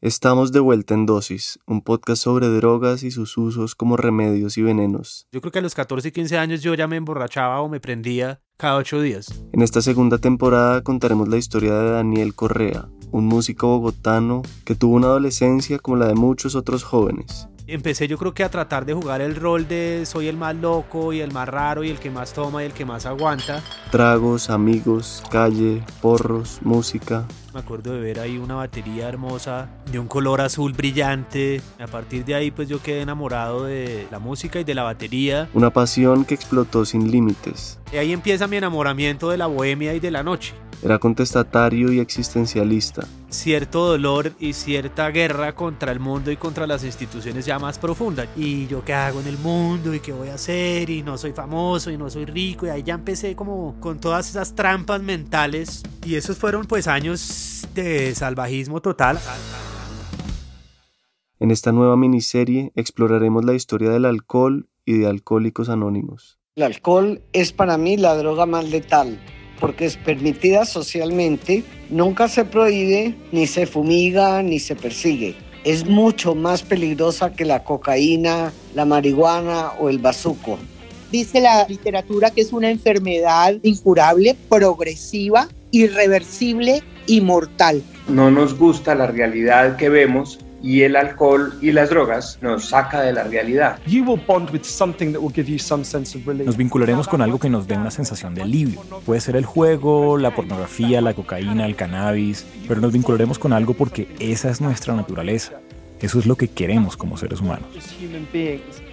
Estamos de vuelta en Dosis, un podcast sobre drogas y sus usos como remedios y venenos. Yo creo que a los 14 y 15 años yo ya me emborrachaba o me prendía cada ocho días. En esta segunda temporada contaremos la historia de Daniel Correa, un músico bogotano que tuvo una adolescencia como la de muchos otros jóvenes. Empecé yo creo que a tratar de jugar el rol de soy el más loco y el más raro y el que más toma y el que más aguanta. Tragos, amigos, calle, porros, música. Me acuerdo de ver ahí una batería hermosa de un color azul brillante. A partir de ahí pues yo quedé enamorado de la música y de la batería. Una pasión que explotó sin límites. Y ahí empieza mi enamoramiento de la bohemia y de la noche. Era contestatario y existencialista. Cierto dolor y cierta guerra contra el mundo y contra las instituciones ya más profundas. Y yo qué hago en el mundo y qué voy a hacer y no soy famoso y no soy rico. Y ahí ya empecé como con todas esas trampas mentales. Y esos fueron pues años de salvajismo total. En esta nueva miniserie exploraremos la historia del alcohol y de Alcohólicos Anónimos. El alcohol es para mí la droga más letal porque es permitida socialmente, nunca se prohíbe, ni se fumiga, ni se persigue. Es mucho más peligrosa que la cocaína, la marihuana o el bazuco. Dice la literatura que es una enfermedad incurable, progresiva, irreversible y mortal. No nos gusta la realidad que vemos y el alcohol y las drogas nos saca de la realidad. Nos vincularemos con algo que nos dé una sensación de alivio. Puede ser el juego, la pornografía, la cocaína, el cannabis, pero nos vincularemos con algo porque esa es nuestra naturaleza. Eso es lo que queremos como seres humanos.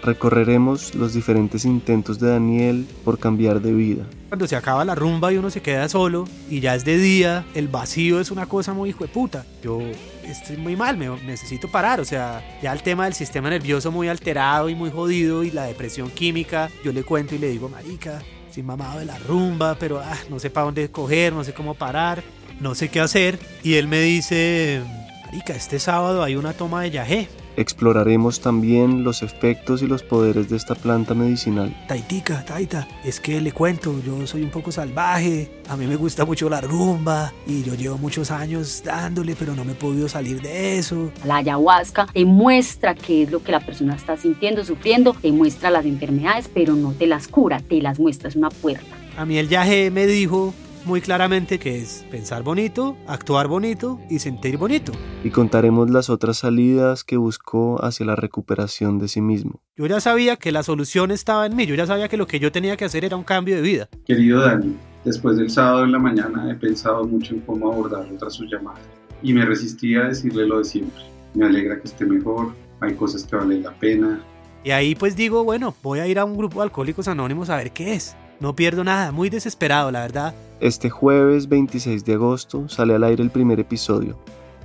Recorreremos los diferentes intentos de Daniel por cambiar de vida. Cuando se acaba la rumba y uno se queda solo y ya es de día, el vacío es una cosa muy hijo de puta. Yo estoy muy mal, me necesito parar. O sea, ya el tema del sistema nervioso muy alterado y muy jodido y la depresión química, yo le cuento y le digo, marica, estoy mamado de la rumba, pero ah, no sé para dónde coger, no sé cómo parar, no sé qué hacer. Y él me dice Marica, este sábado hay una toma de yagé. Exploraremos también los efectos y los poderes de esta planta medicinal. Taitica, Taita, es que le cuento, yo soy un poco salvaje, a mí me gusta mucho la rumba y yo llevo muchos años dándole, pero no me he podido salir de eso. La ayahuasca te muestra qué es lo que la persona está sintiendo, sufriendo, te muestra las enfermedades, pero no te las cura, te las muestra, es una puerta. A mí el yagé me dijo muy claramente que es pensar bonito, actuar bonito y sentir bonito. Y contaremos las otras salidas que buscó hacia la recuperación de sí mismo. Yo ya sabía que la solución estaba en mí, yo ya sabía que lo que yo tenía que hacer era un cambio de vida. Querido Dani, después del sábado en la mañana he pensado mucho en cómo abordar otra su llamada y me resistí a decirle lo de siempre. Me alegra que esté mejor, hay cosas que valen la pena. Y ahí pues digo, bueno, voy a ir a un grupo de alcohólicos anónimos a ver qué es. No pierdo nada, muy desesperado, la verdad. Este jueves 26 de agosto sale al aire el primer episodio.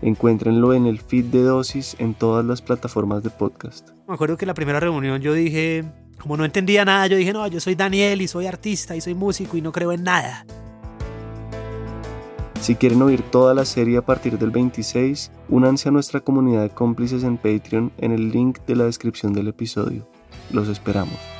Encuéntrenlo en el feed de Dosis en todas las plataformas de podcast. Me acuerdo que en la primera reunión yo dije, como no entendía nada, yo dije, no, yo soy Daniel y soy artista y soy músico y no creo en nada. Si quieren oír toda la serie a partir del 26, únanse a nuestra comunidad de cómplices en Patreon en el link de la descripción del episodio. Los esperamos.